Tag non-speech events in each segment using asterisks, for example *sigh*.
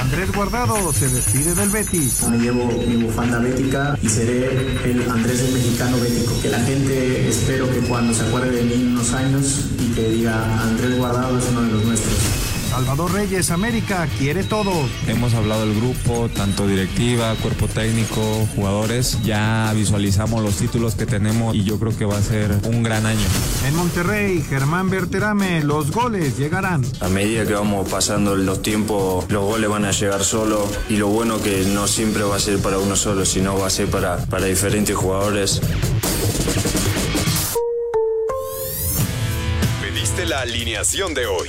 Andrés Guardado se despide del Betis. Me llevo mi bufanda bética y seré el Andrés del mexicano bético. Que la gente espero que cuando se acuerde de mí en unos años y que diga Andrés Guardado es uno de los nuestros. Salvador Reyes, América, quiere todo. Hemos hablado del grupo, tanto directiva, cuerpo técnico, jugadores. Ya visualizamos los títulos que tenemos y yo creo que va a ser un gran año. En Monterrey, Germán Berterame, los goles llegarán. A medida que vamos pasando los tiempos, los goles van a llegar solo y lo bueno que no siempre va a ser para uno solo, sino va a ser para, para diferentes jugadores. Pediste la alineación de hoy.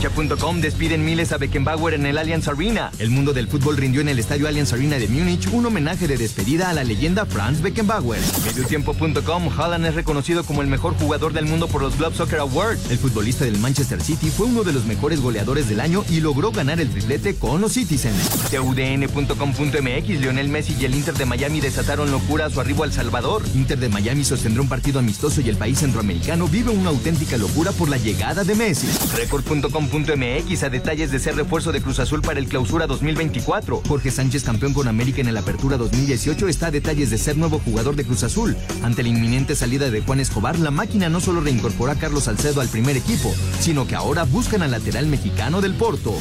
Cancha.com despiden miles a Beckenbauer en el Allianz Arena. El mundo del fútbol rindió en el estadio Allianz Arena de Múnich un homenaje de despedida a la leyenda Franz Beckenbauer. Mediotiempo.com Haaland es reconocido como el mejor jugador del mundo por los Globe Soccer Awards. El futbolista del Manchester City fue uno de los mejores goleadores del año y logró ganar el triplete con los Citizens. TUDN.com.mx Lionel Messi y el Inter de Miami desataron locura a su arribo al Salvador. Inter de Miami sostendrá un partido amistoso y el país centroamericano vive una auténtica locura por la llegada de Messi. Record.com MX a detalles de ser refuerzo de Cruz Azul para el Clausura 2024. Jorge Sánchez, campeón con América en el Apertura 2018, está a detalles de ser nuevo jugador de Cruz Azul. Ante la inminente salida de Juan Escobar, la máquina no solo reincorporó a Carlos Salcedo al primer equipo, sino que ahora buscan al lateral mexicano del Porto.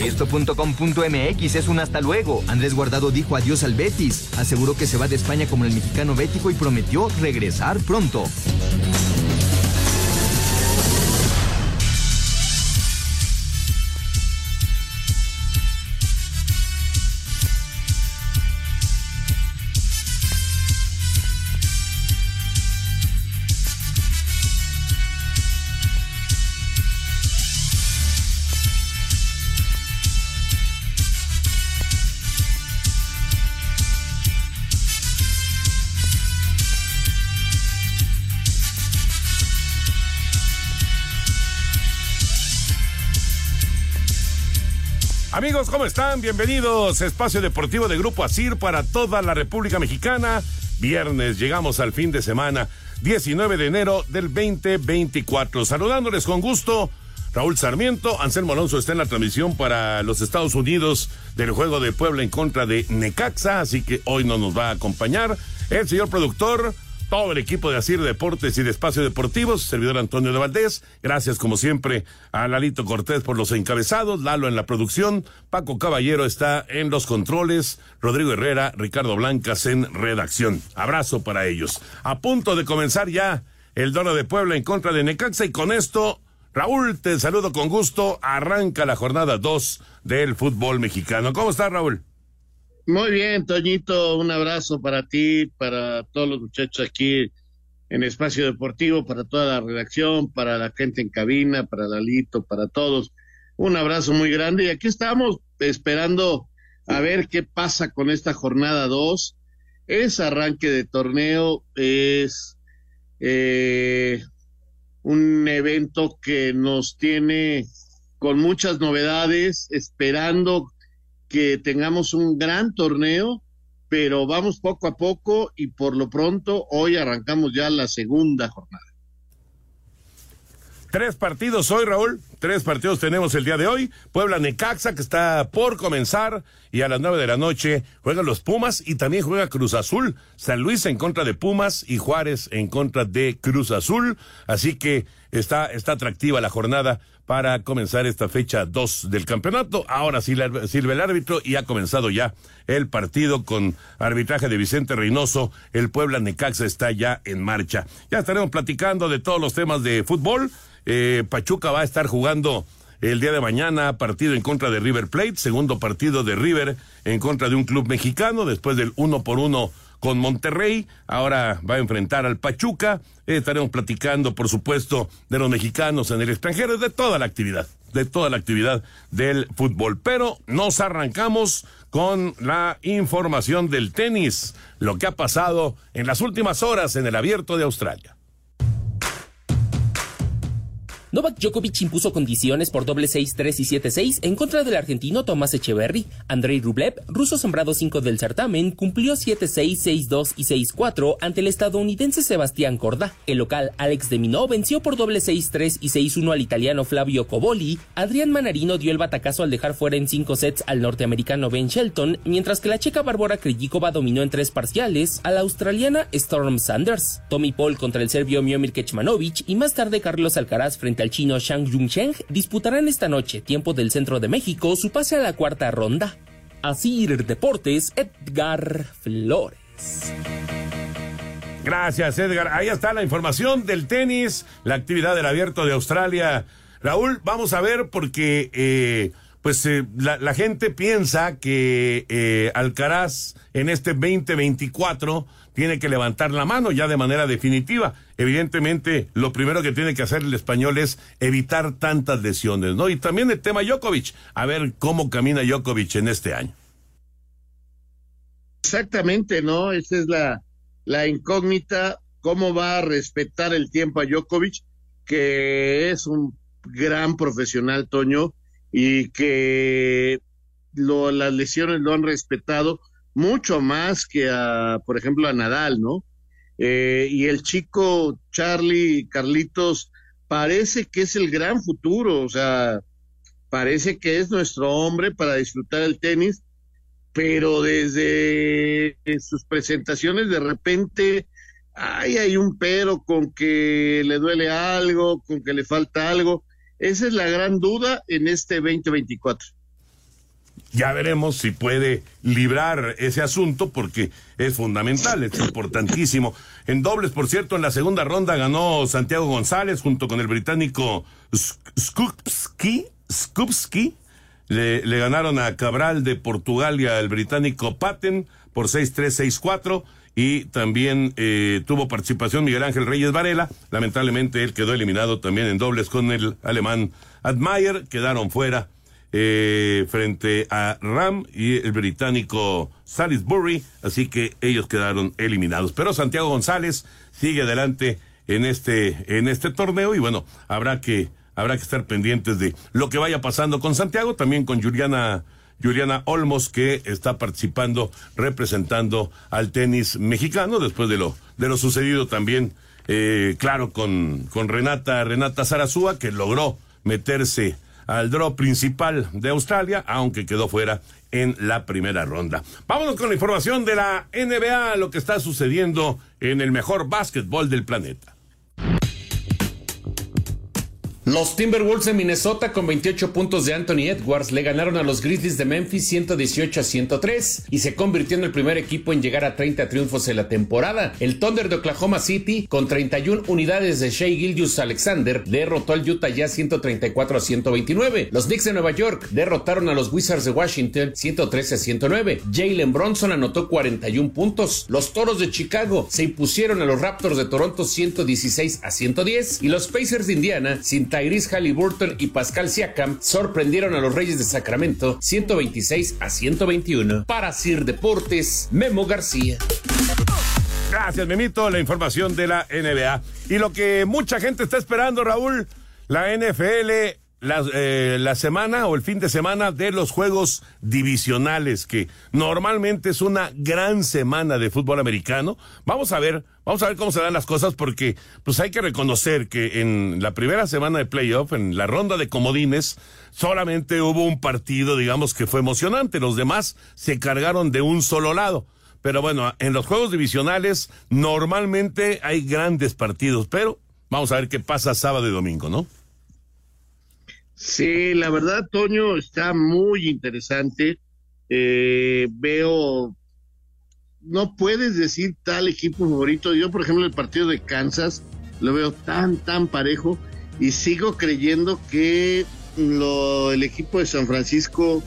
Esto.com.mx es un hasta luego. Andrés Guardado dijo adiós al Betis, aseguró que se va de España como el mexicano bético y prometió regresar pronto. Amigos, ¿cómo están? Bienvenidos. Espacio Deportivo de Grupo Asir para toda la República Mexicana. Viernes, llegamos al fin de semana, 19 de enero del 2024. Saludándoles con gusto. Raúl Sarmiento, Anselmo Alonso está en la transmisión para los Estados Unidos del juego de Puebla en contra de Necaxa, así que hoy no nos va a acompañar. El señor productor, todo el equipo de Asir Deportes y de Espacio Deportivos, servidor Antonio de Valdés. Gracias, como siempre, a Lalito Cortés por los encabezados, Lalo en la producción, Paco Caballero está en los controles, Rodrigo Herrera, Ricardo Blancas en redacción. Abrazo para ellos. A punto de comenzar ya el Dono de Puebla en contra de Necaxa y con esto, Raúl, te saludo con gusto. Arranca la jornada 2 del fútbol mexicano. ¿Cómo estás, Raúl? Muy bien, Toñito, un abrazo para ti, para todos los muchachos aquí en Espacio Deportivo, para toda la redacción, para la gente en cabina, para Lalito, para todos. Un abrazo muy grande y aquí estamos esperando a ver qué pasa con esta jornada 2. Es arranque de torneo, es eh, un evento que nos tiene con muchas novedades, esperando que tengamos un gran torneo, pero vamos poco a poco y por lo pronto hoy arrancamos ya la segunda jornada. Tres partidos hoy, Raúl. Tres partidos tenemos el día de hoy. Puebla Necaxa, que está por comenzar, y a las nueve de la noche juegan los Pumas y también juega Cruz Azul. San Luis en contra de Pumas y Juárez en contra de Cruz Azul. Así que está, está atractiva la jornada para comenzar esta fecha 2 del campeonato. Ahora sirve el árbitro y ha comenzado ya el partido con arbitraje de Vicente Reynoso. El Puebla Necaxa está ya en marcha. Ya estaremos platicando de todos los temas de fútbol. Eh, Pachuca va a estar jugando el día de mañana partido en contra de River Plate, segundo partido de River en contra de un club mexicano después del uno por uno con Monterrey, ahora va a enfrentar al Pachuca, estaremos platicando por supuesto de los mexicanos en el extranjero, de toda la actividad, de toda la actividad del fútbol, pero nos arrancamos con la información del tenis, lo que ha pasado en las últimas horas en el abierto de Australia. Novak Djokovic impuso condiciones por doble 6-3 y 7-6 en contra del argentino Tomás Echeverry. Andrei Rublev, ruso sembrado 5 del certamen, cumplió 7-6, 6-2 y 6-4 ante el estadounidense Sebastián Corda. El local Alex de Minó venció por doble 6-3 y 6-1 al italiano Flavio Coboli. Adrián Manarino dio el batacazo al dejar fuera en 5 sets al norteamericano Ben Shelton, mientras que la checa Bárbara Krejcikova dominó en tres parciales a la australiana Storm Sanders. Tommy Paul contra el serbio Miomir Kecmanovic y más tarde Carlos Alcaraz frente al chino Shang Yuncheng disputarán esta noche, tiempo del centro de México, su pase a la cuarta ronda. Asir Deportes, Edgar Flores. Gracias, Edgar. Ahí está la información del tenis, la actividad del abierto de Australia. Raúl, vamos a ver porque eh, pues eh, la, gente piensa que eh, Alcaraz en este 2024 tiene que levantar la mano ya de manera definitiva. Evidentemente, lo primero que tiene que hacer el español es evitar tantas lesiones, ¿no? Y también el tema Djokovic, a ver cómo camina Djokovic en este año. Exactamente, ¿no? Esa es la, la incógnita, cómo va a respetar el tiempo a Djokovic, que es un gran profesional, Toño, y que lo, las lesiones lo han respetado mucho más que a, por ejemplo, a Nadal, ¿no? Eh, y el chico Charlie Carlitos parece que es el gran futuro, o sea, parece que es nuestro hombre para disfrutar el tenis, pero desde sus presentaciones de repente ay, hay un pero con que le duele algo, con que le falta algo. Esa es la gran duda en este 2024. Ya veremos si puede librar ese asunto porque es fundamental, es importantísimo. En dobles, por cierto, en la segunda ronda ganó Santiago González junto con el británico Skupski. Skupski. Le, ganaron a Cabral de Portugal y al británico Paten por 6-3, 6-4 y también eh, tuvo participación Miguel Ángel Reyes Varela. Lamentablemente él quedó eliminado también en dobles con el alemán Admayer. Quedaron fuera eh, frente a Ram y el británico Salisbury, así que ellos quedaron eliminados. Pero Santiago González sigue adelante en este, en este torneo y bueno, habrá que, habrá que estar pendientes de lo que vaya pasando con Santiago, también con Juliana, Juliana Olmos, que está participando, representando al tenis mexicano, después de lo, de lo sucedido también, eh, claro, con, con Renata, Renata Zarazúa, que logró meterse al draw principal de Australia, aunque quedó fuera en la primera ronda. Vámonos con la información de la NBA, lo que está sucediendo en el mejor básquetbol del planeta. Los Timberwolves de Minnesota con 28 puntos de Anthony Edwards le ganaron a los Grizzlies de Memphis 118 a 103 y se convirtió en el primer equipo en llegar a 30 triunfos en la temporada. El Thunder de Oklahoma City con 31 unidades de Shea Gildius Alexander derrotó al Utah Jazz 134 a 129. Los Knicks de Nueva York derrotaron a los Wizards de Washington 113 a 109. Jalen Bronson anotó 41 puntos. Los Toros de Chicago se impusieron a los Raptors de Toronto 116 a 110 y los Pacers de Indiana sin Tyrese Halliburton y Pascal Siakam sorprendieron a los Reyes de Sacramento 126 a 121. Para Sir Deportes, Memo García. Gracias, Memito, la información de la NBA. Y lo que mucha gente está esperando, Raúl, la NFL la, eh, la, semana o el fin de semana de los juegos divisionales, que normalmente es una gran semana de fútbol americano. Vamos a ver, vamos a ver cómo se dan las cosas, porque pues hay que reconocer que en la primera semana de playoff, en la ronda de comodines, solamente hubo un partido, digamos, que fue emocionante. Los demás se cargaron de un solo lado. Pero bueno, en los juegos divisionales normalmente hay grandes partidos, pero vamos a ver qué pasa sábado y domingo, ¿no? Sí, la verdad, Toño, está muy interesante. Eh, veo, no puedes decir tal equipo favorito. Yo, por ejemplo, el partido de Kansas lo veo tan, tan parejo y sigo creyendo que lo, el equipo de San Francisco,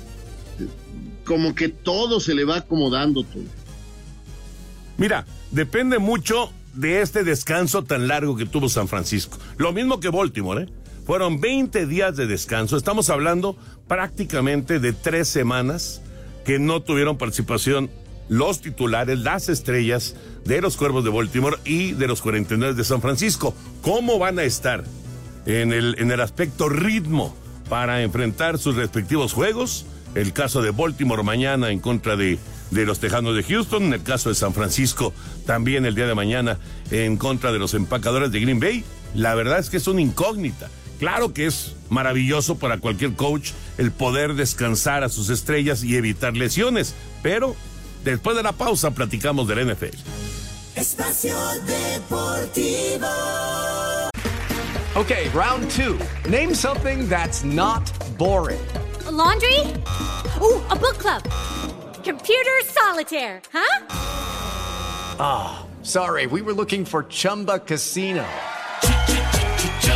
como que todo se le va acomodando. Toño. Mira, depende mucho de este descanso tan largo que tuvo San Francisco. Lo mismo que Baltimore, ¿eh? Fueron 20 días de descanso. Estamos hablando prácticamente de tres semanas que no tuvieron participación los titulares, las estrellas de los Cuervos de Baltimore y de los 49 de San Francisco. ¿Cómo van a estar en el, en el aspecto ritmo para enfrentar sus respectivos juegos? El caso de Baltimore mañana en contra de, de los Tejanos de Houston, en el caso de San Francisco también el día de mañana en contra de los empacadores de Green Bay. La verdad es que es una incógnita. Claro que es maravilloso para cualquier coach el poder descansar a sus estrellas y evitar lesiones, pero después de la pausa platicamos del NFL. Espacio Deportivo. Okay, round two. Name something that's not boring. A laundry? Ooh, a book club. Computer solitaire, huh? Ah, oh, sorry, we were looking for Chumba Casino.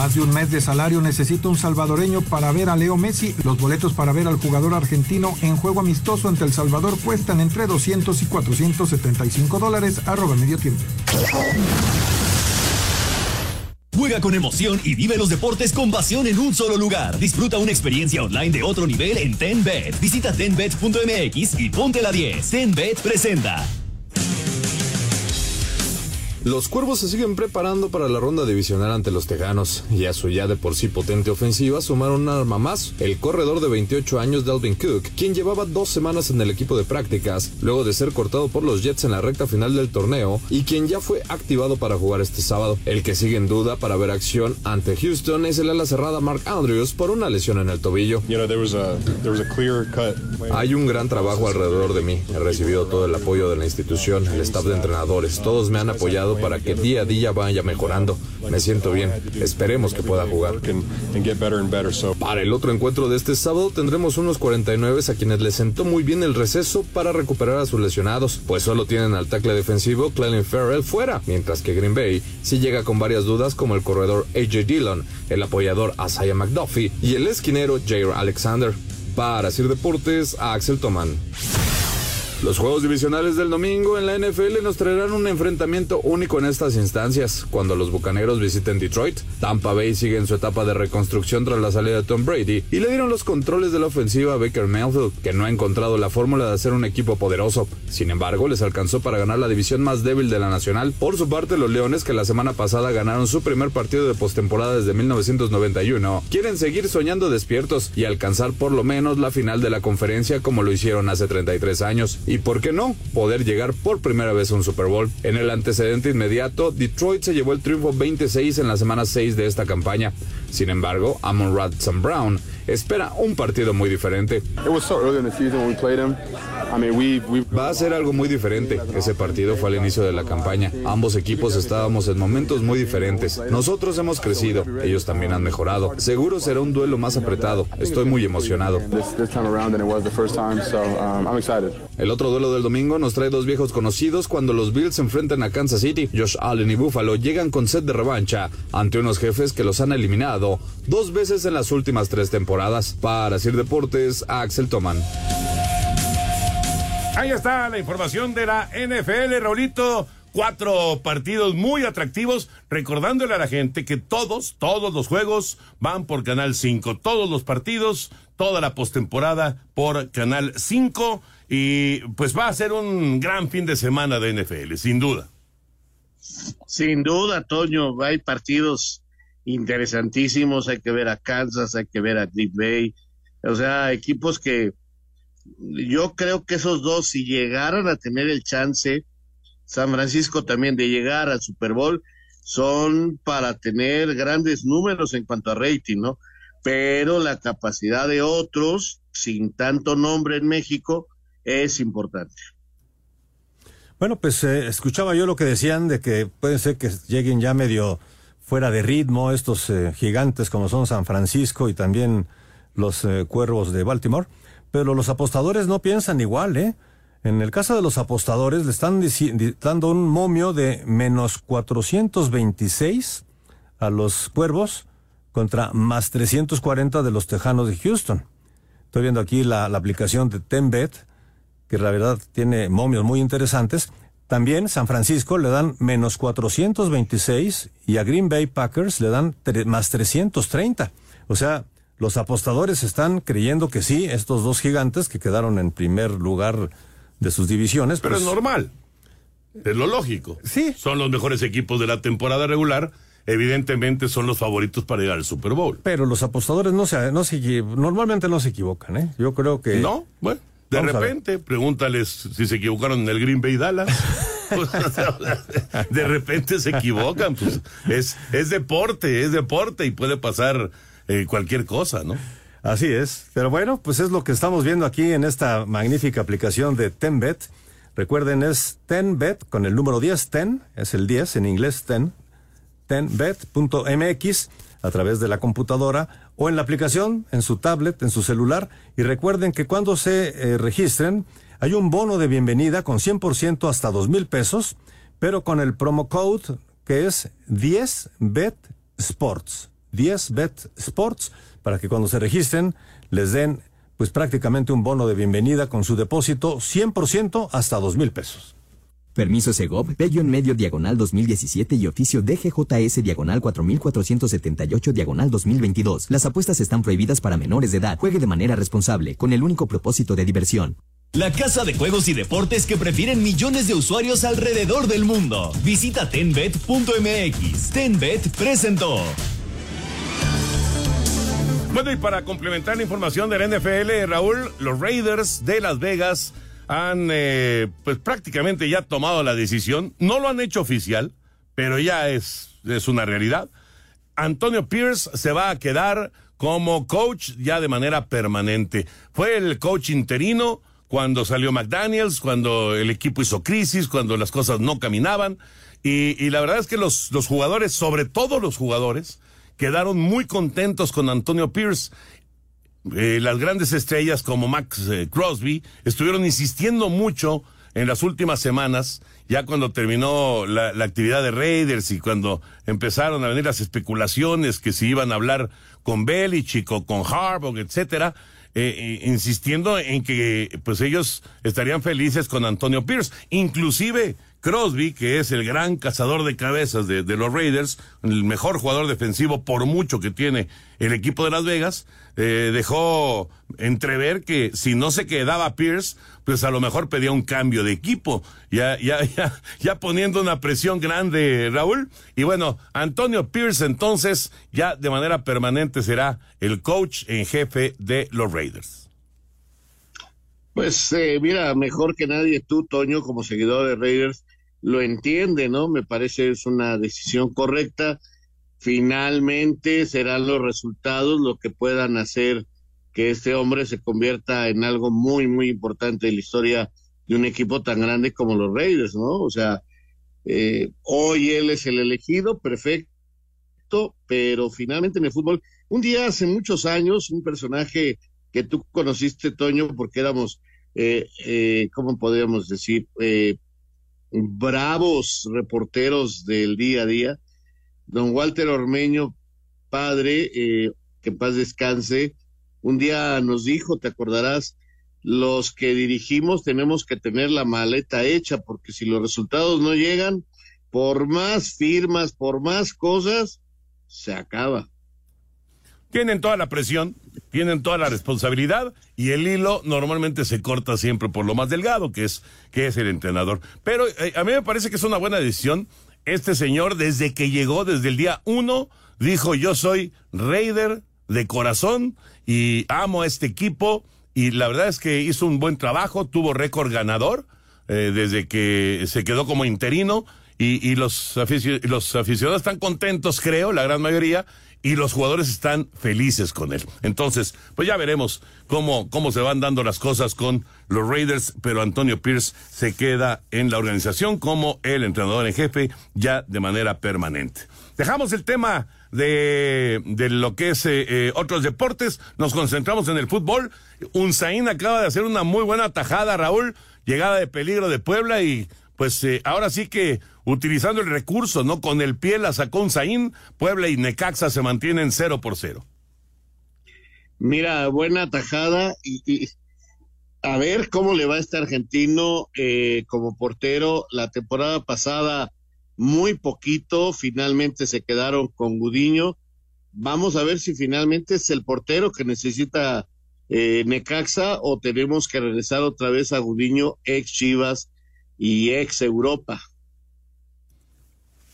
Más de un mes de salario necesita un salvadoreño para ver a Leo Messi. Los boletos para ver al jugador argentino en juego amistoso ante El Salvador cuestan entre 200 y 475 dólares. Arroba medio tiempo. Juega con emoción y vive los deportes con pasión en un solo lugar. Disfruta una experiencia online de otro nivel en TenBet. Visita tenbet.mx y ponte la 10. TenBet presenta. Los Cuervos se siguen preparando para la ronda divisional ante los Tejanos y a su ya de por sí potente ofensiva sumaron un arma más, el corredor de 28 años Dalvin Cook, quien llevaba dos semanas en el equipo de prácticas luego de ser cortado por los Jets en la recta final del torneo y quien ya fue activado para jugar este sábado. El que sigue en duda para ver acción ante Houston es el ala cerrada Mark Andrews por una lesión en el tobillo. Hay un gran trabajo alrededor de mí. He recibido todo el apoyo de la institución, el staff de entrenadores. Todos me han apoyado para que día a día vaya mejorando. Me siento bien. Esperemos que pueda jugar. Para el otro encuentro de este sábado tendremos unos 49 a quienes les sentó muy bien el receso para recuperar a sus lesionados, pues solo tienen al tackle defensivo Clelin Farrell fuera, mientras que Green Bay sí llega con varias dudas como el corredor AJ Dillon, el apoyador Asaya McDuffie y el esquinero Jair Alexander. Para Sir Deportes, Axel Toman. Los juegos divisionales del domingo en la NFL nos traerán un enfrentamiento único en estas instancias. Cuando los bucaneros visiten Detroit, Tampa Bay sigue en su etapa de reconstrucción tras la salida de Tom Brady y le dieron los controles de la ofensiva a Baker Mayfield, que no ha encontrado la fórmula de hacer un equipo poderoso. Sin embargo, les alcanzó para ganar la división más débil de la nacional. Por su parte, los Leones, que la semana pasada ganaron su primer partido de postemporada desde 1991, quieren seguir soñando despiertos y alcanzar por lo menos la final de la conferencia como lo hicieron hace 33 años y, ¿por qué no?, poder llegar por primera vez a un Super Bowl. En el antecedente inmediato, Detroit se llevó el triunfo 26 en la semana 6 de esta campaña. Sin embargo, Amon Radson Brown espera un partido muy diferente. Va a ser algo muy diferente. Ese partido fue al inicio de la campaña. Ambos equipos estábamos en momentos muy diferentes. Nosotros hemos crecido, ellos también han mejorado. Seguro será un duelo más apretado. Estoy muy emocionado. El otro duelo del domingo nos trae dos viejos conocidos cuando los Bills se enfrentan a Kansas City. Josh Allen y Buffalo llegan con sed de revancha ante unos jefes que los han eliminado dos veces en las últimas tres temporadas. Para Sir Deportes, Axel Toman. Ahí está la información de la NFL, Raulito. cuatro partidos muy atractivos, recordándole a la gente que todos, todos los juegos van por Canal 5, todos los partidos, toda la postemporada por Canal 5 y pues va a ser un gran fin de semana de NFL, sin duda. Sin duda, Toño, hay partidos interesantísimos, hay que ver a Kansas, hay que ver a Green Bay, o sea, equipos que yo creo que esos dos, si llegaran a tener el chance, San Francisco también de llegar al Super Bowl, son para tener grandes números en cuanto a rating, ¿no? Pero la capacidad de otros, sin tanto nombre en México, es importante. Bueno, pues eh, escuchaba yo lo que decían de que puede ser que lleguen ya medio fuera de ritmo estos eh, gigantes como son San Francisco y también los eh, cuervos de Baltimore. Pero los apostadores no piensan igual, ¿eh? En el caso de los apostadores le están dando un momio de menos 426 a los cuervos contra más 340 de los tejanos de Houston. Estoy viendo aquí la, la aplicación de Tenbet, que la verdad tiene momios muy interesantes. También San Francisco le dan menos 426 y a Green Bay Packers le dan más 330. O sea, los apostadores están creyendo que sí, estos dos gigantes que quedaron en primer lugar de sus divisiones. Pero es pues, normal. Es lo lógico. Sí. Son los mejores equipos de la temporada regular. Evidentemente son los favoritos para llegar al Super Bowl. Pero los apostadores no se, no se normalmente no se equivocan, ¿eh? Yo creo que. No, bueno. De repente, pregúntales si se equivocaron en el Green Bay Dallas. *laughs* de repente se equivocan. Pues es, es deporte, es deporte y puede pasar eh, cualquier cosa, ¿no? Así es. Pero bueno, pues es lo que estamos viendo aquí en esta magnífica aplicación de Tenbet. Recuerden, es Tenbet con el número 10, Ten, es el 10 en inglés, Ten, tenbet.mx a través de la computadora o en la aplicación, en su tablet, en su celular. Y recuerden que cuando se eh, registren, hay un bono de bienvenida con 100% hasta dos mil pesos, pero con el promo code que es 10bet sports. 10 Bet Sports para que cuando se registren les den pues prácticamente un bono de bienvenida con su depósito 100% hasta dos mil pesos. Permiso Segov, Bello en medio diagonal 2017 y oficio DGJS diagonal 4478 diagonal 2022. Las apuestas están prohibidas para menores de edad. Juegue de manera responsable, con el único propósito de diversión. La casa de juegos y deportes que prefieren millones de usuarios alrededor del mundo. Visita tenbet.mx. Tenbet presentó. Bueno, y para complementar la información del NFL, Raúl, los Raiders de Las Vegas han eh, pues prácticamente ya tomado la decisión. No lo han hecho oficial, pero ya es, es una realidad. Antonio Pierce se va a quedar como coach ya de manera permanente. Fue el coach interino cuando salió McDaniels, cuando el equipo hizo crisis, cuando las cosas no caminaban. Y, y la verdad es que los, los jugadores, sobre todo los jugadores, quedaron muy contentos con Antonio Pierce. Eh, las grandes estrellas como Max eh, Crosby estuvieron insistiendo mucho en las últimas semanas, ya cuando terminó la, actividad de Raiders y cuando empezaron a venir las especulaciones que si iban a hablar con Belichick o con Harbaugh, etcétera, eh, insistiendo en que pues ellos estarían felices con Antonio Pierce. Inclusive Crosby, que es el gran cazador de cabezas de, los Raiders, el mejor jugador defensivo por mucho que tiene el equipo de Las Vegas, eh, dejó entrever que si no se quedaba Pierce, pues a lo mejor pedía un cambio de equipo, ya, ya, *laughs* ya, ya poniendo una presión grande, Raúl. Y bueno, Antonio Pierce entonces ya de manera permanente será el coach en jefe de los Raiders. Pues eh, mira, mejor que nadie tú, Toño, como seguidor de Raiders, lo entiende, ¿no? Me parece es una decisión correcta. Finalmente serán los resultados lo que puedan hacer que este hombre se convierta en algo muy, muy importante en la historia de un equipo tan grande como los Raiders, ¿no? O sea, eh, hoy él es el elegido, perfecto, pero finalmente en el fútbol, un día hace muchos años, un personaje que tú conociste, Toño, porque éramos, eh, eh, ¿cómo podríamos decir? Bravos reporteros del día a día. Don Walter Ormeño, padre, eh, que paz descanse, un día nos dijo, te acordarás, los que dirigimos tenemos que tener la maleta hecha, porque si los resultados no llegan, por más firmas, por más cosas, se acaba. Tienen toda la presión, tienen toda la responsabilidad y el hilo normalmente se corta siempre por lo más delgado, que es, que es el entrenador. Pero eh, a mí me parece que es una buena decisión. Este señor, desde que llegó, desde el día uno, dijo yo soy Raider de corazón y amo a este equipo y la verdad es que hizo un buen trabajo, tuvo récord ganador eh, desde que se quedó como interino y, y los, los aficionados están contentos, creo, la gran mayoría, y los jugadores están felices con él. Entonces, pues ya veremos cómo, cómo se van dando las cosas con los Raiders, pero Antonio Pierce se queda en la organización como el entrenador en jefe ya de manera permanente. Dejamos el tema de, de lo que es eh, eh, otros deportes, nos concentramos en el fútbol. Unzaín acaba de hacer una muy buena tajada, Raúl, llegada de peligro de Puebla y pues eh, ahora sí que utilizando el recurso, ¿no? Con el pie la sacó Unzaín, Puebla y Necaxa se mantienen cero por cero. Mira, buena tajada y, a ver cómo le va este argentino como portero. La temporada pasada muy poquito, finalmente se quedaron con Gudiño. Vamos a ver si finalmente es el portero que necesita eh, Necaxa o tenemos que regresar otra vez a Gudiño, ex Chivas y ex Europa.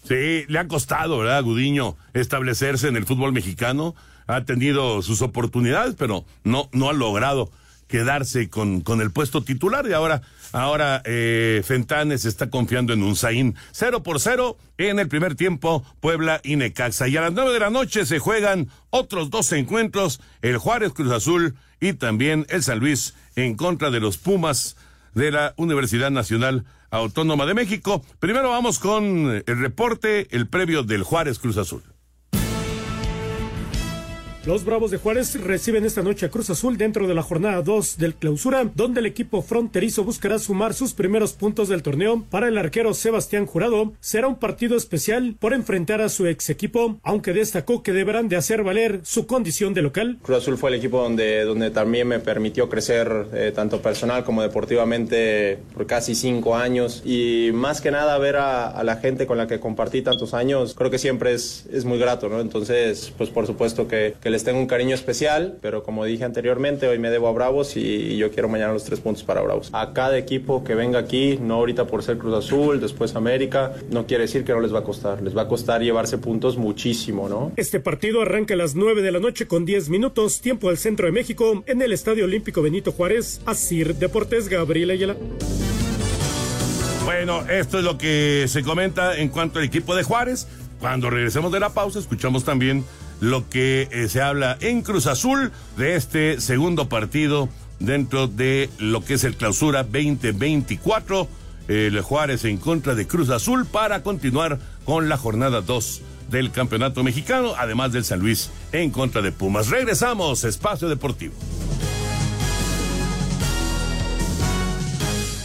Sí, le ha costado, ¿verdad, Gudiño, establecerse en el fútbol mexicano. Ha tenido sus oportunidades, pero no, no ha logrado quedarse con, con el puesto titular y ahora, ahora eh, Fentanes está confiando en un Zain. Cero por cero en el primer tiempo, Puebla y Necaxa. Y a las nueve de la noche se juegan otros dos encuentros, el Juárez Cruz Azul y también el San Luis en contra de los Pumas de la Universidad Nacional Autónoma de México. Primero vamos con el reporte, el previo del Juárez Cruz Azul. Los Bravos de Juárez reciben esta noche a Cruz Azul dentro de la jornada 2 del clausura, donde el equipo fronterizo buscará sumar sus primeros puntos del torneo. Para el arquero Sebastián Jurado, será un partido especial por enfrentar a su ex equipo, aunque destacó que deberán de hacer valer su condición de local. Cruz Azul fue el equipo donde, donde también me permitió crecer eh, tanto personal como deportivamente por casi cinco años y más que nada ver a, a, la gente con la que compartí tantos años, creo que siempre es, es muy grato, ¿no? Entonces, pues por supuesto que, que les tengo un cariño especial, pero como dije anteriormente, hoy me debo a Bravos y, yo quiero mañana los tres puntos para Bravos. A cada equipo que venga aquí, no ahorita por ser Cruz Azul, después América, no quiere decir que no les va a costar. Les va a costar llevarse puntos muchísimo, ¿no? Este partido arranca a las 9 de la noche con 10 minutos, tiempo al centro de México, en el Estadio Olímpico Benito Juárez, Asir Deportes Gabriel Ayala. Bueno, esto es lo que se comenta en cuanto al equipo de Juárez. Cuando regresemos de la pausa, escuchamos también lo que eh, se habla en Cruz Azul de este segundo partido dentro de lo que es el clausura 2024. El Juárez en contra de Cruz Azul para continuar con la jornada 2 del Campeonato Mexicano, además del San Luis en contra de Pumas. Regresamos, Espacio Deportivo.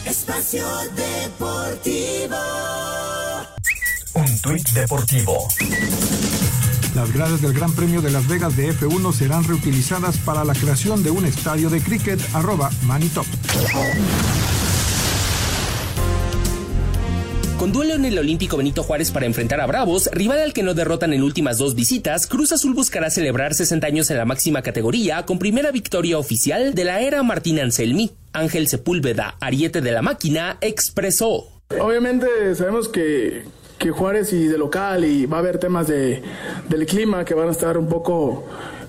Espacio Deportivo. Un tuit deportivo. Las gradas del Gran Premio de Las Vegas de F1 serán reutilizadas para la creación de un estadio de cricket arroba Manitop. Con duelo en el Olímpico Benito Juárez para enfrentar a Bravos, rival al que no derrotan en últimas dos visitas, Cruz Azul buscará celebrar 60 años en la máxima categoría con primera victoria oficial de la era Martín Anselmi. Ángel Sepúlveda, ariete de la máquina, expresó. Obviamente sabemos que, que Juárez y de local y va a haber temas de, del clima que van a estar un poco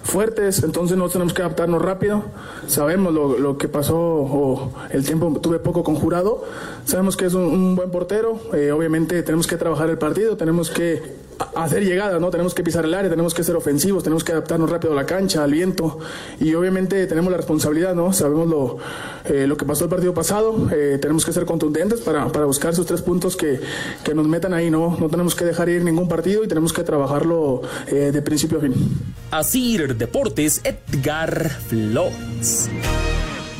fuertes, entonces nosotros tenemos que adaptarnos rápido. Sabemos lo, lo que pasó o el tiempo tuve poco conjurado. Sabemos que es un, un buen portero. Eh, obviamente tenemos que trabajar el partido, tenemos que hacer llegadas, ¿no? Tenemos que pisar el área, tenemos que ser ofensivos, tenemos que adaptarnos rápido a la cancha, al viento y obviamente tenemos la responsabilidad, ¿no? Sabemos lo, eh, lo que pasó el partido pasado, eh, tenemos que ser contundentes para, para buscar esos tres puntos que, que, nos metan ahí, ¿no? No tenemos que dejar ir ningún partido y tenemos que trabajarlo eh, de principio a fin. Así Deportes, Edgar Flores.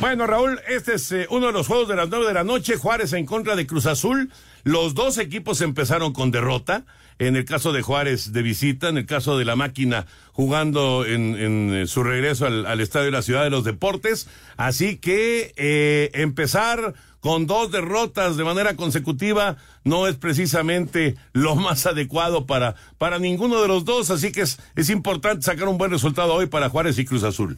Bueno, Raúl, este es uno de los juegos de las nueve de la noche, Juárez en contra de Cruz Azul. Los dos equipos empezaron con derrota. En el caso de Juárez de visita, en el caso de la máquina jugando en, eh, su regreso al, Estadio de la Ciudad de los Deportes. Así que eh, empezar con dos derrotas de manera consecutiva no es precisamente lo *laughs* más adecuado para, para ninguno de los dos. Así que es, es importante sacar un buen resultado hoy para Juárez y Cruz Azul.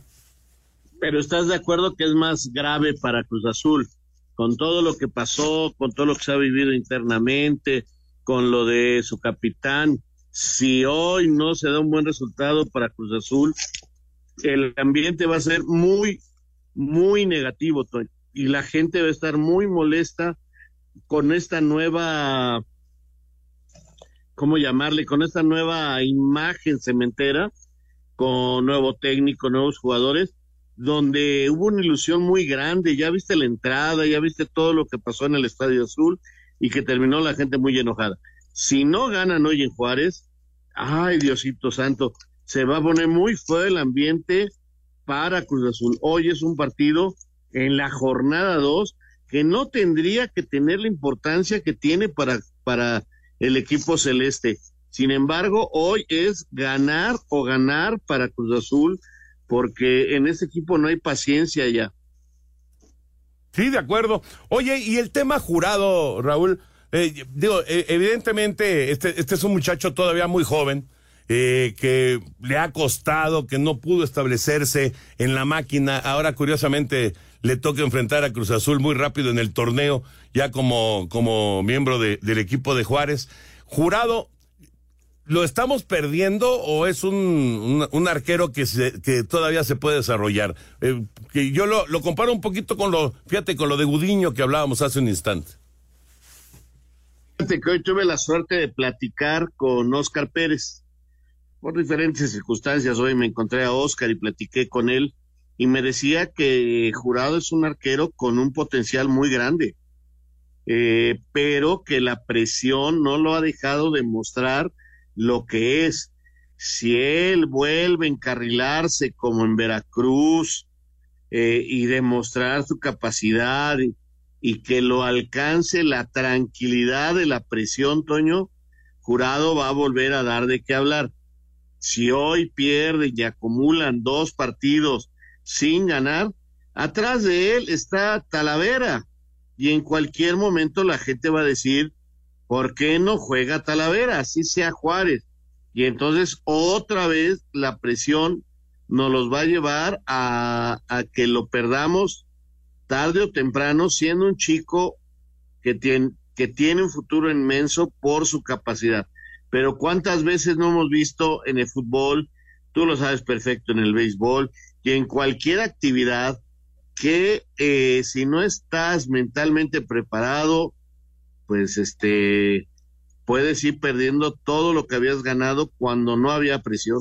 Pero estás de acuerdo que es más grave para Cruz Azul con todo lo que pasó, con todo lo que se ha vivido internamente, con lo de su capitán. Si hoy no se da un buen resultado para Cruz Azul, el ambiente va a ser muy, muy negativo, Y la gente va a estar muy molesta con esta nueva, ¿cómo llamarle? Con esta nueva imagen cementera, con nuevo técnico, nuevos jugadores donde hubo una ilusión muy grande, ya viste la entrada, ya viste todo lo que pasó en el Estadio Azul y que terminó la gente muy enojada. Si no ganan hoy en Juárez, ay Diosito Santo, se va a poner muy feo el ambiente para Cruz Azul. Hoy es un partido en la jornada 2 que no tendría que tener la importancia que tiene para, para el equipo celeste. Sin embargo, hoy es ganar o ganar para Cruz Azul porque en ese equipo no hay paciencia ya. Sí, de acuerdo. Oye, y el tema jurado, Raúl, eh, digo, eh, evidentemente este, este es un muchacho todavía muy joven, eh, que le ha costado, que no pudo establecerse en la máquina. Ahora, curiosamente, le toca enfrentar a Cruz Azul muy rápido en el torneo, ya como, como miembro de, del equipo de Juárez. Jurado, ¿Lo estamos perdiendo o es un, un, arquero que, se, que todavía se puede desarrollar? Eh, que yo lo, lo, comparo un poquito con lo, fíjate, con lo de Gudiño que hablábamos hace un instante. Fíjate que hoy tuve la suerte de platicar con Oscar Pérez. Por diferentes circunstancias, hoy me encontré a Oscar y platiqué con él y me decía que Jurado es un arquero con un potencial muy grande, eh, pero que la presión no lo ha dejado de mostrar lo que es. Si él vuelve a encarrilarse como en Veracruz eh, y demostrar su capacidad y, que lo alcance la tranquilidad de la presión, Toño, jurado va a volver a dar de qué hablar. Si hoy pierden y acumulan dos partidos sin ganar, atrás de él está Talavera y en cualquier momento la gente va a decir, ¿por qué no juega Talavera? Así sea Juárez. Y entonces otra vez la presión nos los va a llevar a, que lo perdamos tarde o temprano, siendo un chico que tiene, que tiene un futuro inmenso por su capacidad. Pero cuántas veces no hemos visto en el fútbol, tú lo sabes perfecto en el béisbol, y en cualquier actividad que eh, si no estás mentalmente preparado, pues este, puedes ir perdiendo todo lo que habías ganado cuando no había presión.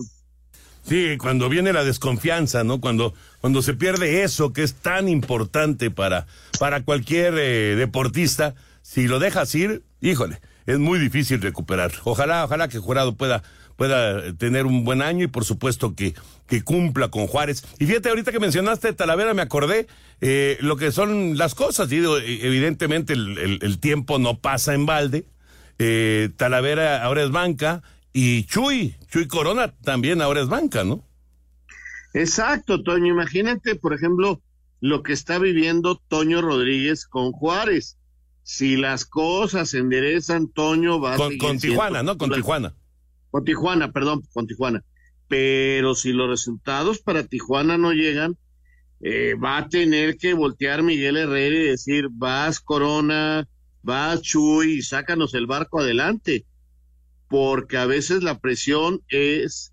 Sí, cuando viene la desconfianza, ¿no? Cuando, cuando se pierde eso que es tan importante para, para cualquier eh, deportista, si lo dejas ir, híjole, es muy difícil recuperar. Ojalá, ojalá que Jurado pueda, pueda tener un buen año y por supuesto que, que cumpla con Juárez. Y fíjate, ahorita que mencionaste Talavera, me acordé eh, lo que son las cosas. Digo, evidentemente el, el, tiempo no pasa en balde. Eh, Talavera ahora es banca y Chuy, Chuy Corona también ahora es banca, ¿no? Exacto, Toño. Imagínate, por ejemplo, lo que está viviendo Toño Rodríguez con Juárez. Si las cosas se enderezan, Toño va a con Tijuana, ¿no? Con Tijuana. Con Tijuana, perdón, con Tijuana. Pero si los resultados para Tijuana no llegan, eh, va a tener que voltear Miguel Herrera y decir, vas Corona, vas Chuy, sácanos el barco adelante. Porque a veces la presión es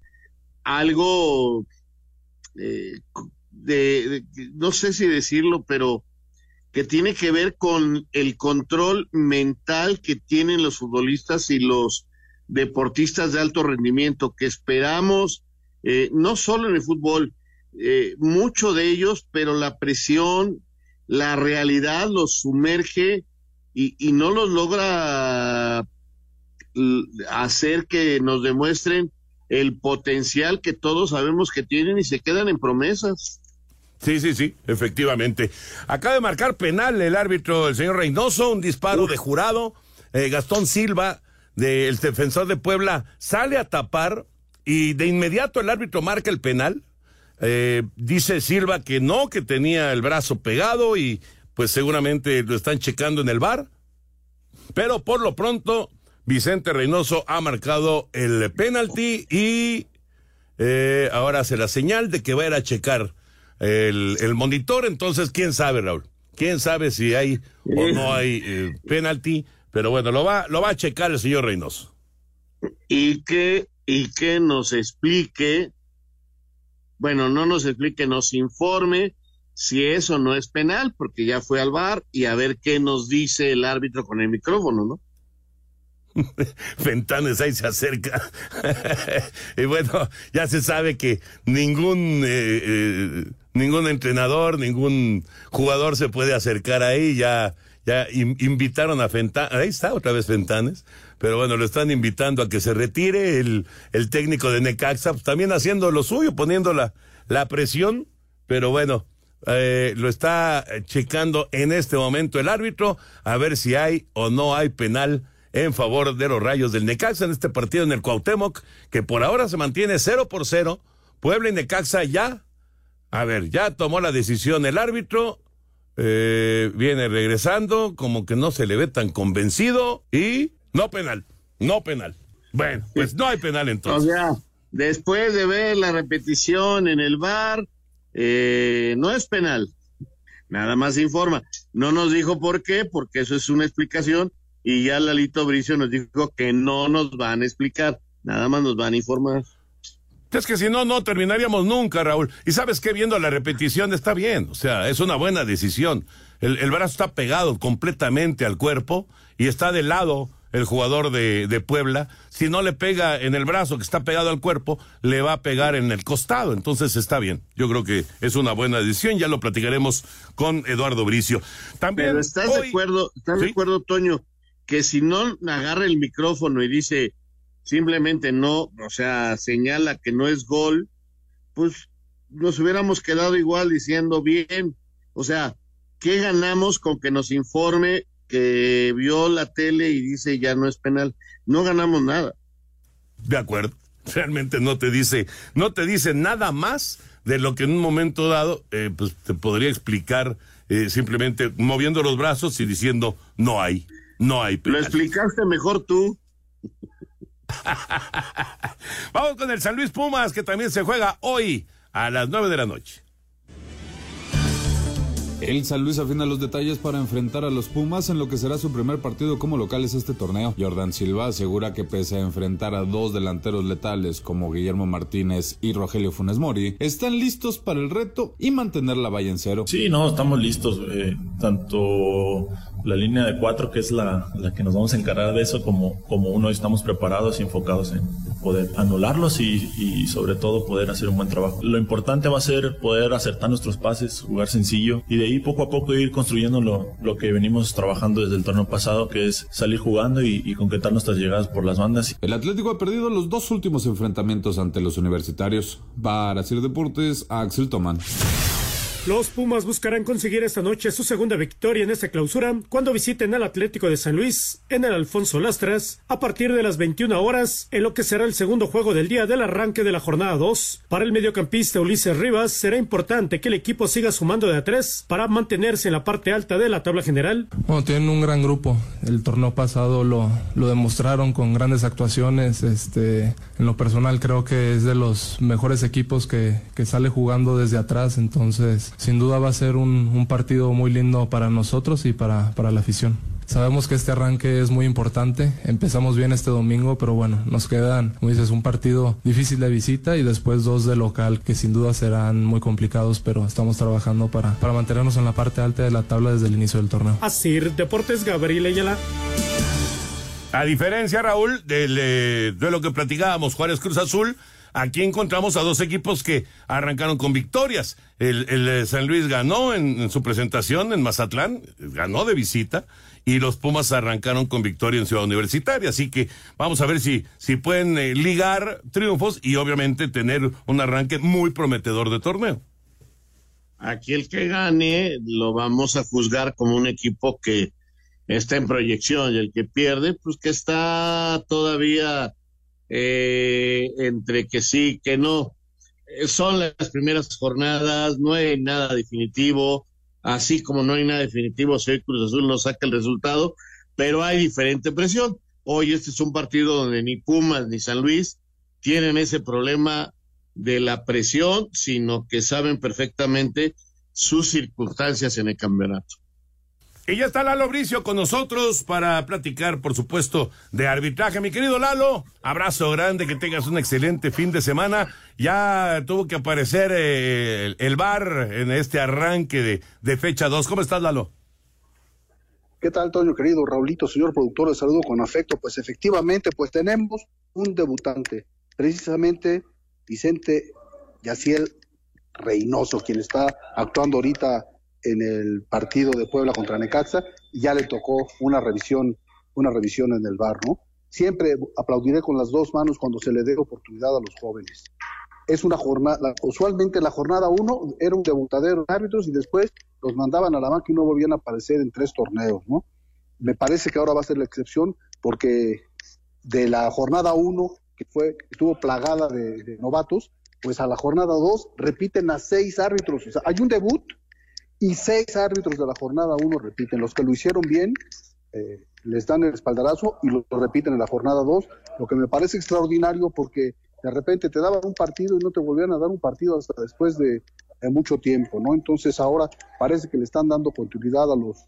algo eh, de, no sé si decirlo, pero que tiene que ver con el control mental que tienen los futbolistas y los deportistas de alto rendimiento que esperamos, eh, no solo en el fútbol, eh, mucho de ellos, pero la presión, la realidad los sumerge y, y no los logra hacer que nos demuestren el potencial que todos sabemos que tienen y se quedan en promesas. Sí, sí, sí, efectivamente. Acaba de marcar penal el árbitro, el señor Reynoso, un disparo de jurado eh, Gastón Silva, del defensor de Puebla, sale a tapar y de inmediato el árbitro marca el penal. Eh, dice Silva que no, que tenía el brazo pegado y pues seguramente lo están checando en el bar. Pero por lo pronto, Vicente Reynoso ha marcado el penalti y eh, ahora hace la señal de que va a ir a checar el, el monitor. Entonces, quién sabe, Raúl. Quién sabe si hay o no hay eh, penalti. Pero bueno, lo va, lo va a checar el señor Reynoso. Y que, y que nos explique, bueno, no nos explique, nos informe si eso no es penal, porque ya fue al bar y a ver qué nos dice el árbitro con el micrófono, ¿no? *laughs* Fentanes ahí se acerca. *laughs* y bueno, ya se sabe que ningún eh, eh, ningún entrenador, ningún jugador se puede acercar ahí. Ya, ya invitaron a Fentanes. Ahí está otra vez Fentanes. Pero bueno, lo están invitando a que se retire el, el técnico de Necaxa, pues, también haciendo lo suyo, poniendo la, la presión. Pero bueno, eh, lo está checando en este momento el árbitro a ver si hay o no hay penal en favor de los Rayos del Necaxa en este partido en el Cuauhtémoc, que por ahora se mantiene 0 por 0. Puebla y Necaxa ya, a ver, ya tomó la decisión el árbitro, eh, viene regresando, como que no se le ve tan convencido y no penal, no penal. Bueno, pues no hay penal entonces. O sea, después de ver la repetición en el bar, eh, no es penal. Nada más informa. No nos dijo por qué, porque eso es una explicación y ya Lalito Bricio nos dijo que no nos van a explicar, nada más nos van a informar. Es que si no, no terminaríamos nunca, Raúl. Y sabes que viendo la repetición está bien, o sea, es una buena decisión. El, el brazo está pegado completamente al cuerpo y está de lado el jugador de, de, Puebla. Si no le pega en el brazo que está pegado al cuerpo, le va a pegar en el costado. Entonces está bien. Yo creo que es una buena decisión. Ya lo platicaremos con Eduardo Bricio. También. Pero ¿Estás de acuerdo, estás de acuerdo, Toño? que si no agarra el micrófono y dice simplemente no, o sea, señala que no es gol, pues nos hubiéramos quedado igual diciendo bien. O sea, ¿qué ganamos con que nos informe que vio la tele y dice ya no es penal? No ganamos nada. De acuerdo. Realmente no te dice, no te dice nada más de lo que en un momento dado, eh, pues te podría explicar eh, simplemente moviendo los brazos y diciendo no hay. No hay penal. Lo explicaste mejor tú. Vamos con el San Luis Pumas, que también se juega hoy a las nueve de la noche. El San Luis afina los detalles para enfrentar a los Pumas en lo que será su primer partido como locales este torneo. Jordan Silva asegura que pese a enfrentar a dos delanteros letales como Guillermo Martínez y Rogelio Funes Mori, están listos para el reto y mantener la valla en cero. Sí, no, estamos listos. Eh, tanto la línea de cuatro, que es la, la, que nos vamos a encargar de eso, como, como uno estamos preparados y enfocados en poder anularlos y, sobre todo poder hacer un buen trabajo. Lo importante va a ser poder acertar nuestros pases, jugar sencillo y de ahí poco a poco ir construyendo lo, que venimos trabajando desde el torneo pasado, que es salir jugando y, y concretar nuestras llegadas por las bandas. El Atlético ha perdido los dos últimos enfrentamientos ante los universitarios. Para Sir Deportes, Axel Toman. Los Pumas buscarán conseguir esta noche su segunda victoria en esta clausura cuando visiten al Atlético de San Luis en el Alfonso Lastras a partir de las 21 horas en lo que será el segundo juego del día del arranque de la jornada 2. Para el mediocampista Ulises Rivas será importante que el equipo siga sumando de a tres para mantenerse en la parte alta de la tabla general. Bueno, tienen un gran grupo. El torneo pasado lo, lo demostraron con grandes actuaciones. Este, en lo personal creo que es de los mejores equipos que, que sale jugando desde atrás. Entonces sin duda va a ser un, un partido muy lindo para nosotros y para, para la afición. Sabemos que este arranque es muy importante. Empezamos bien este domingo, pero bueno, nos quedan, como dices, un partido difícil de visita y después dos de local que sin duda serán muy complicados, pero estamos trabajando para, para mantenernos en la parte alta de la tabla desde el inicio del torneo. Así, Deportes Gabriel Ayala. A diferencia, Raúl, del, eh, de lo que platicábamos, Juárez Cruz Azul, aquí encontramos a dos equipos que arrancaron con victorias. El, el San Luis ganó en, en, su presentación en Mazatlán, ganó de visita, y los Pumas arrancaron con victoria en Ciudad Universitaria. Así que vamos a ver si, si pueden eh, ligar triunfos y obviamente tener un arranque muy prometedor de torneo. Aquí el que gane lo vamos a juzgar como un equipo que está en proyección y el que pierde, pues que está todavía eh, entre que sí, que no. Eh, son las primeras jornadas, no hay nada definitivo, así como no hay nada definitivo si Cruz Azul no saca el resultado, pero hay diferente presión. Hoy este es un partido donde ni Pumas ni San Luis tienen ese problema de la presión, sino que saben perfectamente sus circunstancias en el campeonato. Y ya está Lalo Bricio con nosotros para platicar, por supuesto, de arbitraje. Mi querido Lalo, abrazo grande, que tengas un excelente fin de semana. Ya tuvo que aparecer eh, el, bar en este arranque de, de fecha 2. ¿Cómo estás, Lalo? ¿Qué tal, Toño, querido Raulito, señor productor? Le saludo con afecto. Pues efectivamente, pues tenemos un debutante, precisamente Vicente Yaciel Reynoso, quien está actuando ahorita en el partido de Puebla contra Necaxa ya le tocó una revisión, una revisión en el bar, ¿no? Siempre aplaudiré con las dos manos cuando se le dé oportunidad a los jóvenes. Es una jornada, usualmente la jornada uno era un debutadero de árbitros y después los mandaban a la banca y no volvían a aparecer en tres torneos, ¿no? Me parece que ahora va a ser la excepción porque de la jornada uno, que fue, estuvo plagada de, novatos, pues a la jornada dos repiten a seis árbitros. O sea, hay un debut y seis árbitros de la jornada uno repiten. Los que lo hicieron bien eh, les dan el espaldarazo y lo, repiten en la jornada dos, lo que me parece extraordinario porque de repente te daban un partido y no te volvían a dar un partido hasta después de, mucho tiempo, ¿no? Entonces ahora parece que le están dando continuidad a los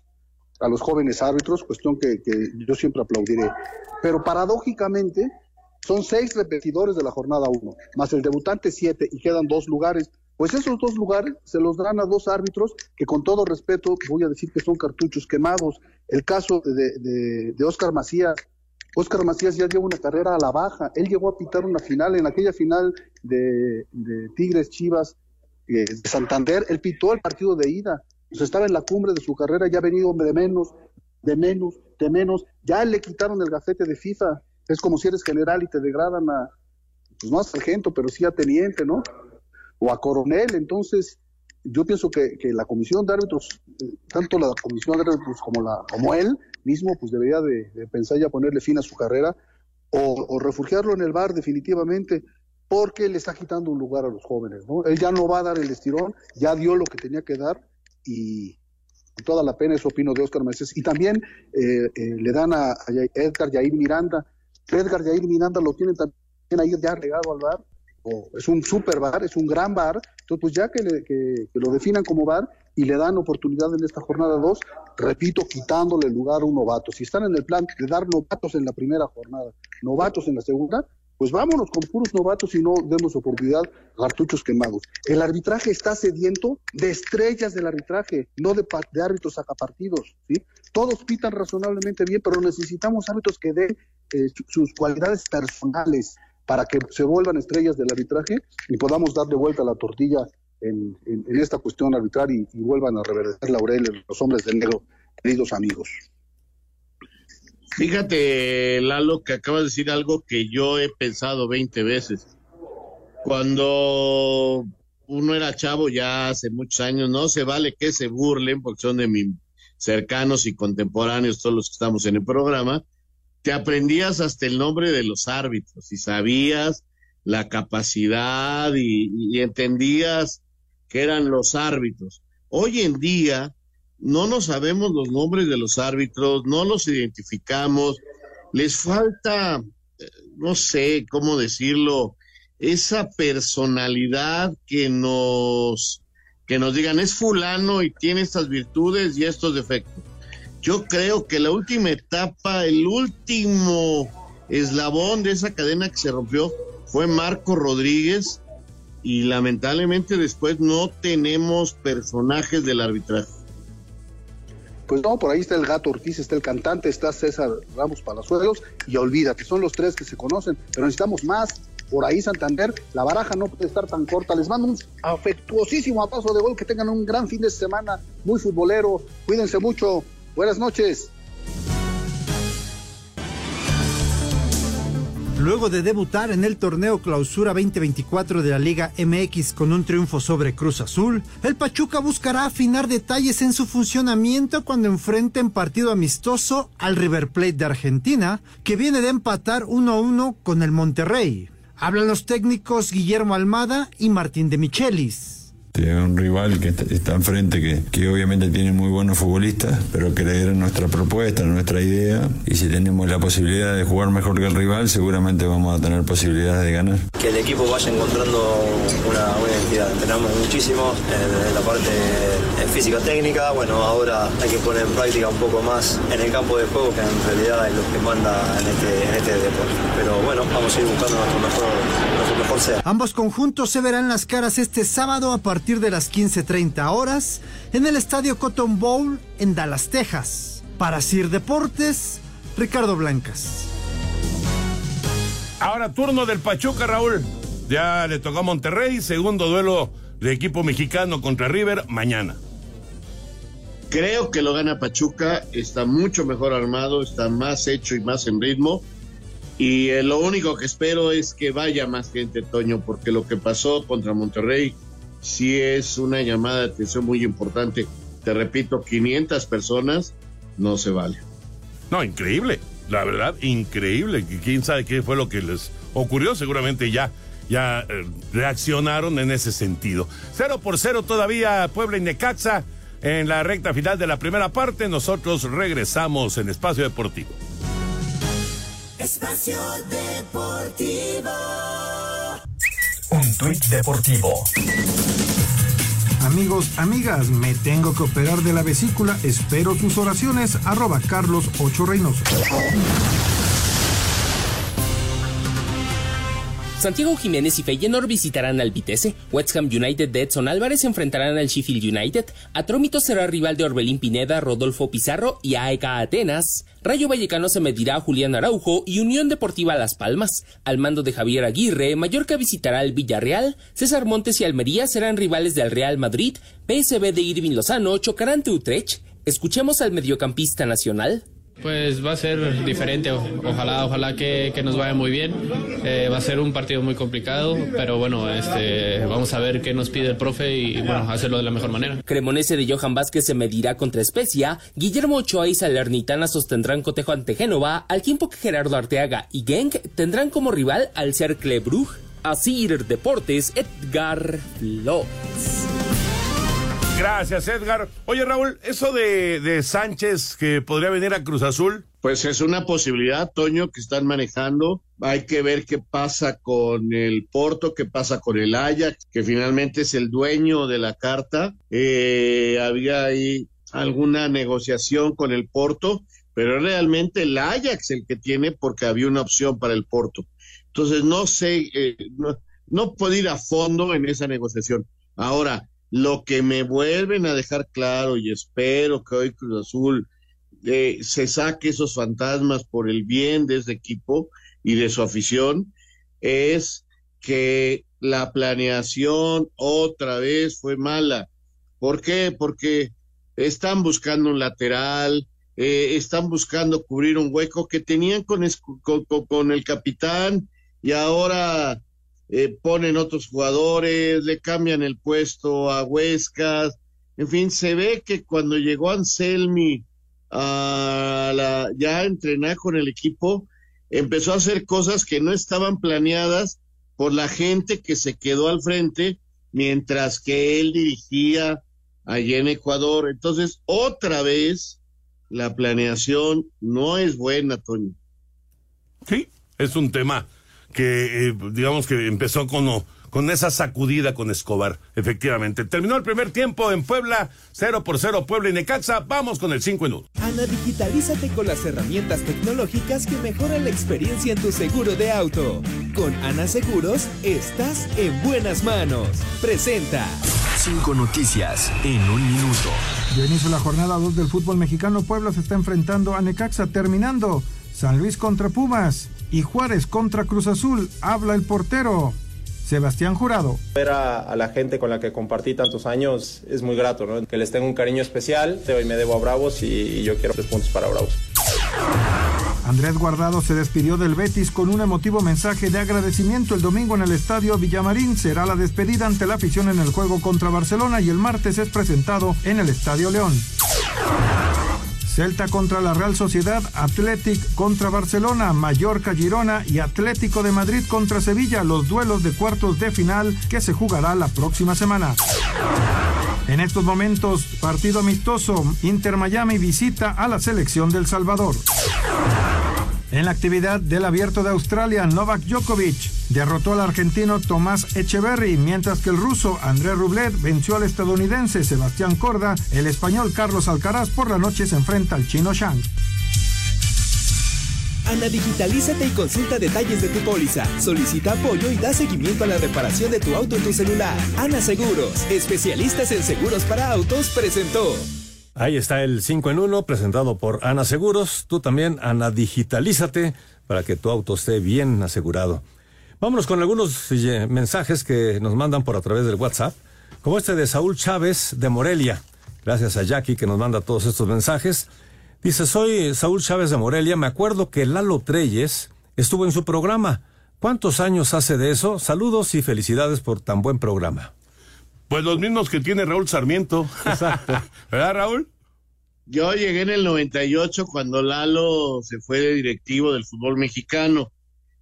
a los jóvenes árbitros, cuestión que, que yo siempre aplaudiré. Pero paradójicamente son seis repetidores de la jornada uno, más el debutante siete y quedan dos lugares pues esos dos lugares se los dan a dos árbitros que con todo respeto voy a decir que son cartuchos quemados. El caso de, de, Oscar Macías. Oscar Macías ya lleva una carrera a la baja. Él llegó a pitar una final, en aquella final de, Tigres Chivas eh, de Santander, él pitó el partido de ida. Pues estaba en la cumbre de su carrera, ya ha venido de menos, de menos, de menos. Ya le quitaron el gafete de FIFA. Es como si eres general y te degradan a, pues no a sargento, pero sí a teniente, ¿no? O a coronel. Entonces, yo pienso que, la comisión de árbitros, eh, tanto la comisión de árbitros como, la, como él mismo, pues debería de, pensar ya ponerle fin a su carrera o, refugiarlo en el bar definitivamente porque le está quitando un lugar a los jóvenes, ¿no? Él ya no va a dar el estirón, ya dio lo que tenía que dar y toda la pena, eso opino de Oscar Meses. Y también eh, eh, le dan a, Edgar Yair Miranda. Edgar Yair Miranda lo tienen también ahí ya regado al bar es un super bar, es un gran bar, entonces pues ya que, que, lo definan como bar y le dan oportunidad en esta jornada 2, repito, quitándole lugar a un novato. Si están en el plan de dar novatos en la primera jornada, novatos en la segunda, pues vámonos con puros novatos y no demos oportunidad a cartuchos quemados. El arbitraje está sediento de estrellas del arbitraje, no de, de árbitros sacapartidos, ¿sí? Todos pitan razonablemente bien, pero necesitamos árbitros que den eh, sus cualidades personales, para que se vuelvan estrellas del arbitraje y podamos darle vuelta la tortilla en, esta cuestión arbitral y, vuelvan a reverdecer laureles los hombres del negro, queridos amigos. Fíjate, Lalo, que acabas de decir algo que yo he pensado 20 veces. Cuando uno era chavo ya hace muchos años, no se vale que se burlen porque son de mis cercanos y contemporáneos todos los que estamos en el programa, te aprendías hasta el nombre de los árbitros y sabías la capacidad y, entendías que eran los árbitros. Hoy en día no nos sabemos los nombres de los árbitros, no los identificamos, les falta, eh, no sé cómo decirlo, esa personalidad que nos que nos digan es fulano y tiene estas virtudes y estos defectos. Yo creo que la última etapa, el último eslabón de esa cadena que se rompió fue Marco Rodríguez y lamentablemente después no tenemos personajes del arbitraje. Pues no, por ahí está el gato Ortiz, está el cantante, está César Ramos Palazuelos y olvídate, son los tres que se conocen, pero necesitamos más. Por ahí Santander, la baraja no puede estar tan corta. Les mando un afectuosísimo paso de gol, que tengan un gran fin de semana, muy futbolero. Cuídense mucho. Buenas noches. Luego de debutar en el torneo Clausura 2024 de la Liga MX con un triunfo sobre Cruz Azul, el Pachuca buscará afinar detalles en su funcionamiento cuando enfrente en partido amistoso al River Plate de Argentina, que viene de empatar 1-1 con el Monterrey. Hablan los técnicos Guillermo Almada y Martín de Michelis. Tiene un rival que está, enfrente, que, que, obviamente tiene muy buenos futbolistas, pero creer en nuestra propuesta, en nuestra idea, y si tenemos la posibilidad de jugar mejor que el rival, seguramente vamos a tener posibilidades de ganar. Que el equipo vaya encontrando una, una identidad. Entrenamos muchísimo en la parte física-técnica, bueno, ahora hay que poner en práctica un poco más en el campo de juego, que en realidad es lo que manda en este, en este deporte. Pero bueno, vamos a ir buscando nuestro mejor, nuestro mejor ser. Ambos conjuntos se verán las caras este sábado a partir de las 15.30 horas en el estadio Cotton Bowl en Dallas, Texas. Para Sir Deportes, Ricardo Blancas. Ahora turno del Pachuca, Raúl. Ya le tocó a Monterrey, segundo duelo de equipo mexicano contra River mañana. Creo que lo gana Pachuca, está mucho mejor armado, está más hecho y más en ritmo. Y eh, lo único que espero es que vaya más gente, Toño, porque lo que pasó contra Monterrey sí es una llamada de atención muy importante. Te repito, 500 personas no se vale. No, increíble. La verdad, increíble. ¿Quién sabe qué fue lo que les ocurrió? Seguramente ya, ya eh, reaccionaron en ese sentido. Cero por cero todavía Puebla y Necaxa en la recta final de la primera parte. Nosotros regresamos en Espacio Deportivo. Espacio Deportivo. Un tuit deportivo. Amigos, amigas, me tengo que operar de la vesícula. Espero sus oraciones. Arroba Carlos 8 Reynoso. Santiago Jiménez y Feyenoord visitarán al Vitesse, West Ham United de Edson Álvarez enfrentarán al Sheffield United, Atrómito será rival de Orbelín Pineda, Rodolfo Pizarro y AEK Atenas, Rayo Vallecano se medirá a Julián Araujo y Unión Deportiva Las Palmas. Al mando de Javier Aguirre, Mallorca visitará al Villarreal, César Montes y Almería serán rivales del Real Madrid, PSB de Irving Lozano chocarán ante Utrecht. Escuchemos al mediocampista nacional. Pues va a ser diferente, ojalá, ojalá que, que nos vaya muy bien. Eh, va a ser un partido muy complicado, pero bueno, este, vamos a ver qué nos pide el profe y bueno, hacerlo de la mejor manera. Cremonese de Johan Vázquez se medirá contra Especia, Guillermo Ochoa y Salernitana sostendrán cotejo ante Génova, al tiempo que Gerardo Arteaga y Genk tendrán como rival al Cercle Brugge. Así Deportes, Edgar Flores. Gracias, Edgar. Oye, Raúl, eso de, de, Sánchez que podría venir a Cruz Azul. Pues es una posibilidad, Toño, que están manejando. Hay que ver qué pasa con el Porto, qué pasa con el Ajax, que finalmente es el dueño de la carta. Eh, había ahí alguna negociación con el Porto, pero realmente el Ajax el que tiene porque había una opción para el Porto. Entonces, no sé, eh, no, no puedo ir a fondo en esa negociación. Ahora, lo que me vuelven a dejar claro y espero que hoy Cruz Azul eh, se saque esos fantasmas por el bien de este equipo y de su afición es que la planeación otra vez fue mala. ¿Por qué? Porque están buscando un lateral, eh, están buscando cubrir un hueco que tenían con, con, con el capitán y ahora eh, ponen otros jugadores, le cambian el puesto a Huescas, en fin, se ve que cuando llegó Anselmi a la, ya entrenar con el equipo, empezó a hacer cosas que no estaban planeadas por la gente que se quedó al frente mientras que él dirigía allá en Ecuador. Entonces, otra vez, la planeación no es buena, Toño. Sí, es un tema que eh, digamos que empezó con, con esa sacudida con Escobar, efectivamente. Terminó el primer tiempo en Puebla, 0 por 0 Puebla y Necaxa. Vamos con el 5 en 1. Ana, digitalízate con las herramientas tecnológicas que mejoran la experiencia en tu seguro de auto. Con Ana Seguros, estás en buenas manos. Presenta. Cinco noticias en un minuto. Ya inicio la jornada 2 del fútbol mexicano. Puebla se está enfrentando a Necaxa, terminando San Luis contra Pumas y Juárez contra Cruz Azul. Habla el portero. Sebastián Jurado. Ver a, a, la gente con la que compartí tantos años es muy grato, ¿no? Que les tengo un cariño especial. Hoy me debo a Bravos y, y yo quiero tres puntos para Bravos. Andrés Guardado se despidió del Betis con un emotivo mensaje de agradecimiento el domingo en el estadio Villamarín. Será la despedida ante la afición en el juego contra Barcelona y el martes es presentado en el Estadio León. Celta contra la Real Sociedad, Athletic contra Barcelona, Mallorca Girona y Atlético de Madrid contra Sevilla, los duelos de cuartos de final que se jugará la próxima semana. En estos momentos, partido amistoso, Inter Miami visita a la selección del Salvador. En la actividad del Abierto de Australia, Novak Djokovic derrotó al argentino Tomás Echeverry, mientras que el ruso André Rublev venció al estadounidense Sebastián Corda. El español Carlos Alcaraz por la noche se enfrenta al chino Shang. Ana, digitalízate y consulta detalles de tu póliza. Solicita apoyo y da seguimiento a la reparación de tu auto en tu celular. Ana Seguros, especialistas en seguros para autos, presentó. Ahí está el 5 en 1 presentado por Ana Seguros. Tú también, Ana, digitalízate para que tu auto esté bien asegurado. Vámonos con algunos eh, mensajes que nos mandan por a través del WhatsApp, como este de Saúl Chávez de Morelia. Gracias a Jackie que nos manda todos estos mensajes. Dice, soy Saúl Chávez de Morelia, me acuerdo que Lalo Treyes estuvo en su programa. ¿Cuántos años hace de eso? Saludos y felicidades por tan buen programa. Pues los mismos que tiene Raúl Sarmiento. Exacto. *laughs* ¿Verdad, Raúl? Yo llegué en el 98 cuando Lalo se fue de directivo del fútbol mexicano.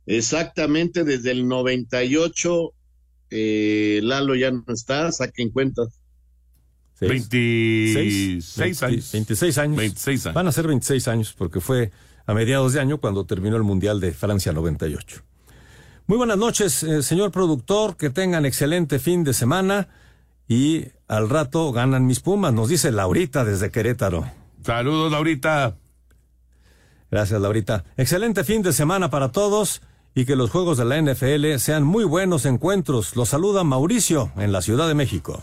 Exactamente desde el 98 eh, Lalo ya no está, saquen cuentas. 26 años. 26 años. 26 años. Van a ser 26 años porque fue a mediados de año cuando terminó el Mundial de Francia 98. Muy buenas noches, eh, señor productor, que tengan excelente fin de semana y al rato ganan mis Pumas, nos dice Laurita desde Querétaro. Saludos, Laurita. Gracias, Laurita. Excelente fin de semana para todos y que los juegos de la NFL sean muy buenos encuentros. Los saluda Mauricio en la Ciudad de México.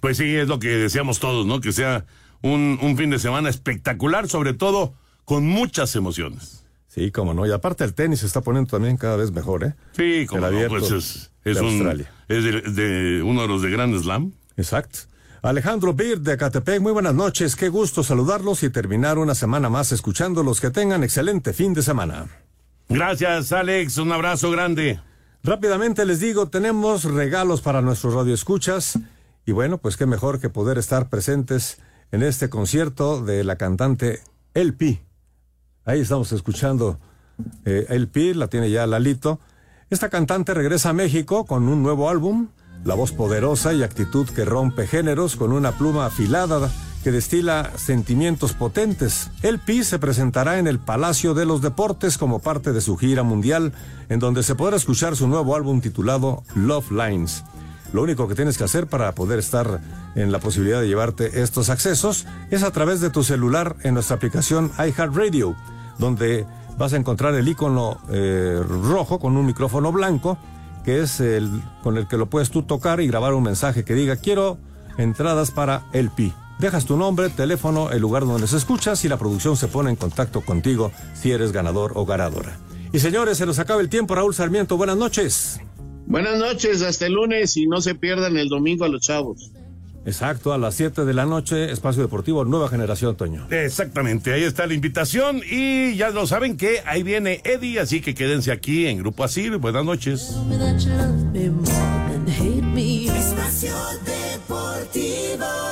Pues sí, es lo que deseamos todos, ¿no? Que sea un, un fin de semana espectacular, sobre todo con muchas emociones. Sí, como no. Y aparte el tenis se está poniendo también cada vez mejor, ¿eh? Sí, como no, pues es, es de un- Australia. es de, de uno de los de Grand Slam. Exacto. Alejandro Bir de Catepec, muy buenas noches. Qué gusto saludarlos y terminar una semana más escuchándolos. Que tengan excelente fin de semana. Gracias, Alex. Un abrazo grande. Rápidamente les digo, tenemos regalos para nuestros radioescuchas. Y bueno, pues qué mejor que poder estar presentes en este concierto de la cantante El Pi. Ahí estamos escuchando eh, El Pi, la tiene ya Lalito. Esta cantante regresa a México con un nuevo álbum, la voz poderosa y actitud que rompe géneros con una pluma afilada que destila sentimientos potentes. El Pi se presentará en el Palacio de los Deportes como parte de su gira mundial, en donde se podrá escuchar su nuevo álbum titulado Love Lines. Lo único que tienes que hacer para poder estar en la posibilidad de llevarte estos accesos es a través de tu celular en nuestra aplicación iHeartRadio, donde vas a encontrar el icono eh, rojo con un micrófono blanco, que es el con el que lo puedes tú tocar y grabar un mensaje que diga quiero entradas para el Pi. Dejas tu nombre, teléfono, el lugar donde se escuchas y la producción se pone en contacto contigo si eres ganador o ganadora. Y señores, se nos acaba el tiempo. Raúl Sarmiento, buenas noches. Buenas noches, hasta el lunes y no se pierdan el domingo a los chavos. Exacto, a las 7 de la noche, Espacio Deportivo Nueva Generación, Toño. Exactamente, ahí está la invitación y ya lo saben que ahí viene Eddie, así que quédense aquí en Grupo Asir. Buenas noches. Espacio Deportivo.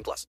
18 plus.